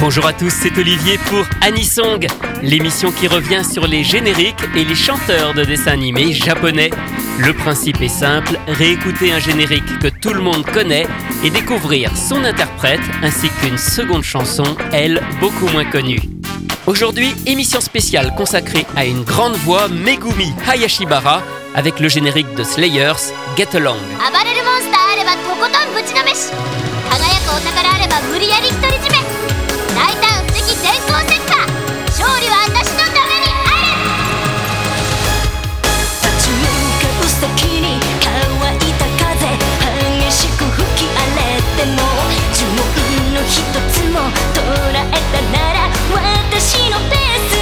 Bonjour à tous, c'est Olivier pour Anisong, l'émission qui revient sur les génériques et les chanteurs de dessins animés japonais. Le principe est simple, réécouter un générique que tout le monde connaît et découvrir son interprète ainsi qu'une seconde chanson, elle, beaucoup moins connue. Aujourd'hui, émission spéciale consacrée à une grande voix Megumi Hayashibara avec le générique de Slayers, Get Along. 大胆不敵電光石火勝利は私のためにある。立ち向かう先に乾いた風激しく吹き荒れても呪文の一つも捉えたなら私のペース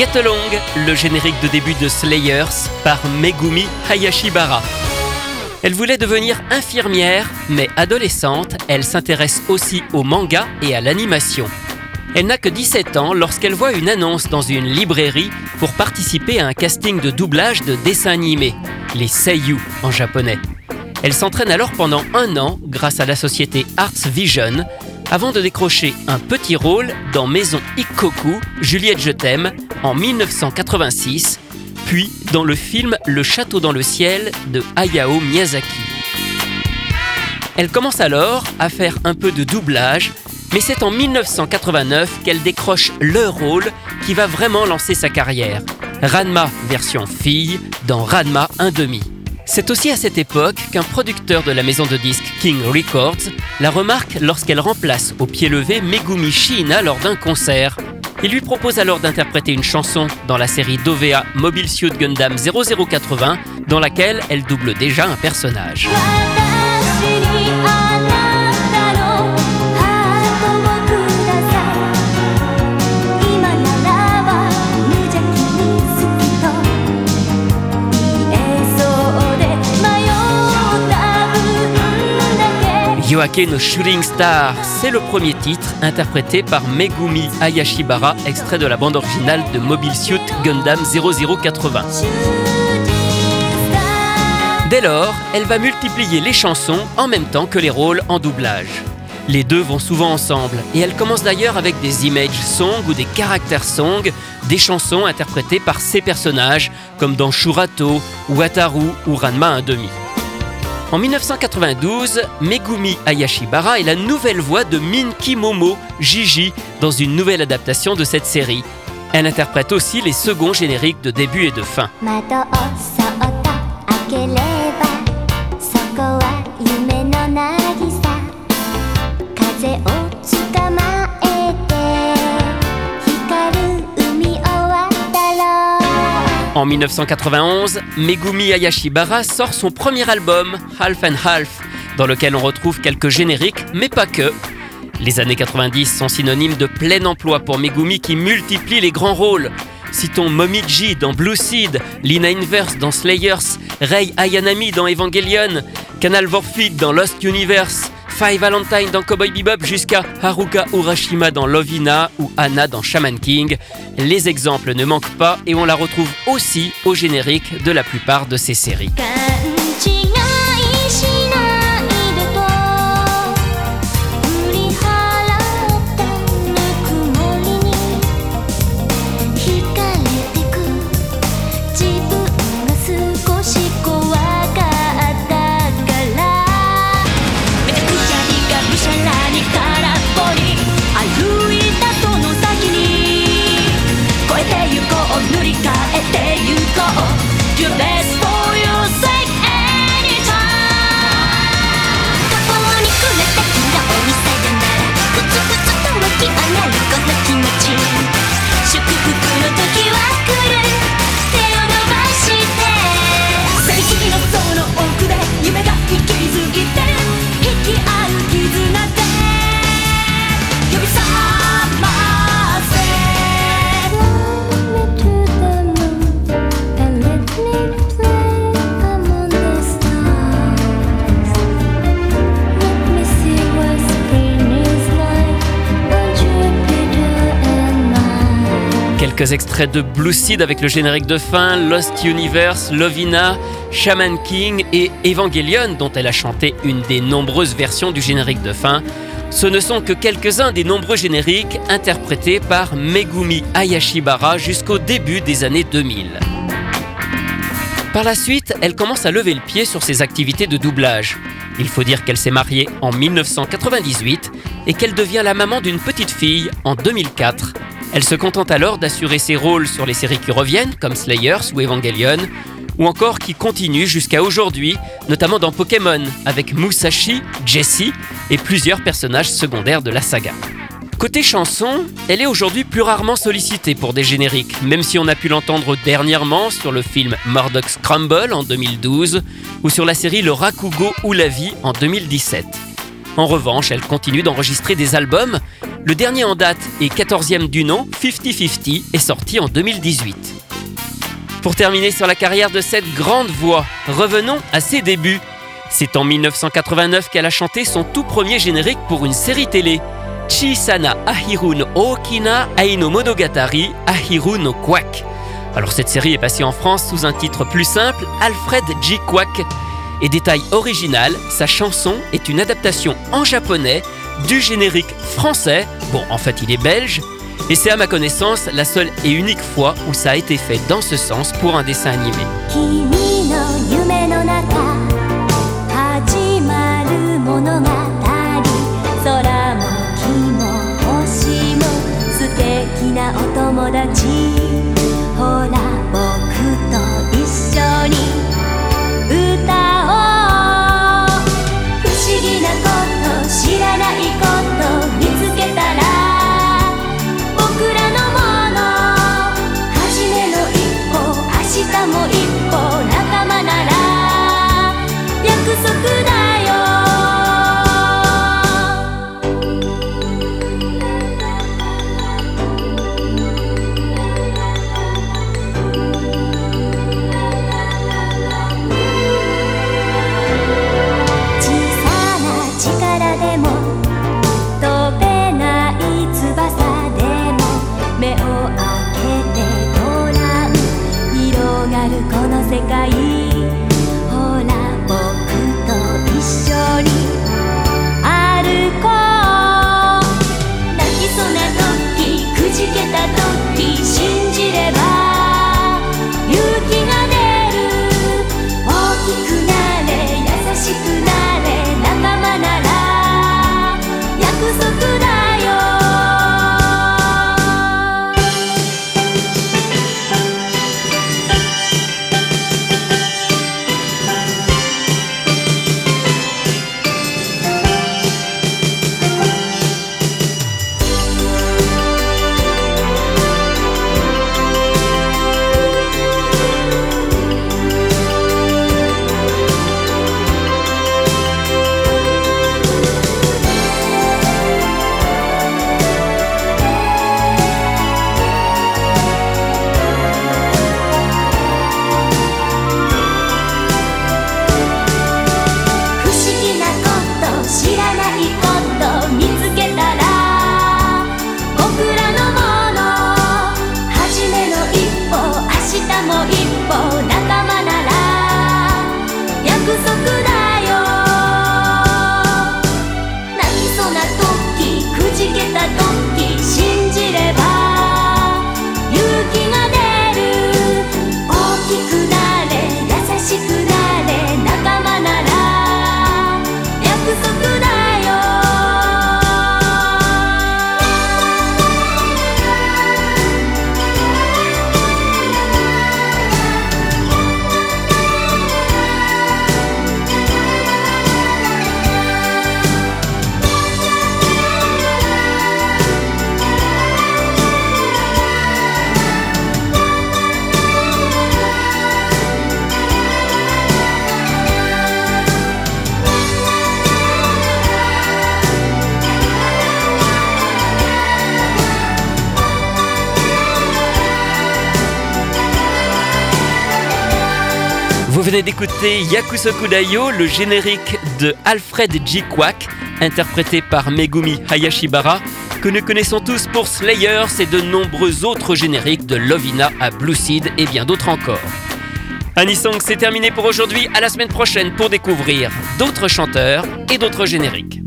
Get Along, le générique de début de Slayers par Megumi Hayashibara. Elle voulait devenir infirmière, mais adolescente, elle s'intéresse aussi au manga et à l'animation. Elle n'a que 17 ans lorsqu'elle voit une annonce dans une librairie pour participer à un casting de doublage de dessins animés, les Seiyu en japonais. Elle s'entraîne alors pendant un an grâce à la société Arts Vision avant de décrocher un petit rôle dans Maison Ikkoku, Juliette Je t'aime, en 1986, puis dans le film Le Château dans le ciel de Hayao Miyazaki. Elle commence alors à faire un peu de doublage, mais c'est en 1989 qu'elle décroche le rôle qui va vraiment lancer sa carrière. Ranma version fille dans Ranma 1,5. C'est aussi à cette époque qu'un producteur de la maison de disques King Records la remarque lorsqu'elle remplace au pied levé Megumi Shiina lors d'un concert. Il lui propose alors d'interpréter une chanson dans la série d'OVA Mobile Suit Gundam 0080 dans laquelle elle double déjà un personnage. No Shooting Star, c'est le premier titre interprété par Megumi Hayashibara, extrait de la bande originale de Mobile Suit Gundam 0080. Dès lors, elle va multiplier les chansons en même temps que les rôles en doublage. Les deux vont souvent ensemble, et elle commence d'ailleurs avec des images songs ou des caractères songs, des chansons interprétées par ses personnages, comme dans Shurato, Wataru ou Ranma 1.5. En 1992, Megumi Ayashibara est la nouvelle voix de Minki Momo, Gigi, dans une nouvelle adaptation de cette série. Elle interprète aussi les seconds génériques de début et de fin. En 1991, Megumi Ayashibara sort son premier album, Half and Half, dans lequel on retrouve quelques génériques, mais pas que. Les années 90 sont synonymes de plein emploi pour Megumi qui multiplie les grands rôles. Citons Momiji dans Blue Seed, Lina Inverse dans Slayers, Rei Ayanami dans Evangelion, Canal Vorfit dans Lost Universe, Five Valentine dans Cowboy Bebop jusqu'à Haruka Urashima dans Lovina ou Anna dans Shaman King. Les exemples ne manquent pas et on la retrouve aussi au générique de la plupart de ces séries. Your best Quelques extraits de Blue Seed avec le générique de fin, Lost Universe, Lovina, Shaman King et Evangelion dont elle a chanté une des nombreuses versions du générique de fin. Ce ne sont que quelques-uns des nombreux génériques interprétés par Megumi Ayashibara jusqu'au début des années 2000. Par la suite, elle commence à lever le pied sur ses activités de doublage. Il faut dire qu'elle s'est mariée en 1998 et qu'elle devient la maman d'une petite fille en 2004. Elle se contente alors d'assurer ses rôles sur les séries qui reviennent, comme Slayers ou Evangelion, ou encore qui continuent jusqu'à aujourd'hui, notamment dans Pokémon, avec Musashi, Jessie et plusieurs personnages secondaires de la saga. Côté chanson, elle est aujourd'hui plus rarement sollicitée pour des génériques, même si on a pu l'entendre dernièrement sur le film Murdoch's Crumble en 2012 ou sur la série Le Rakugo ou la vie en 2017. En revanche, elle continue d'enregistrer des albums. Le dernier en date et 14e du nom, 50-50, est sorti en 2018. Pour terminer sur la carrière de cette grande voix, revenons à ses débuts. C'est en 1989 qu'elle a chanté son tout premier générique pour une série télé. Chisana Ahiru no Okina Aino Monogatari Ahiru no Quack. Alors cette série est passée en France sous un titre plus simple, Alfred J. Quack. Et détail original, sa chanson est une adaptation en japonais du générique français, bon en fait il est belge, et c'est à ma connaissance la seule et unique fois où ça a été fait dans ce sens pour un dessin animé. Vous venez d'écouter Yakusoku Dayo, le générique de Alfred G. Kwak, interprété par Megumi Hayashibara, que nous connaissons tous pour Slayers et de nombreux autres génériques de Lovina à Blue Seed et bien d'autres encore. Anisong, c'est terminé pour aujourd'hui. À la semaine prochaine pour découvrir d'autres chanteurs et d'autres génériques.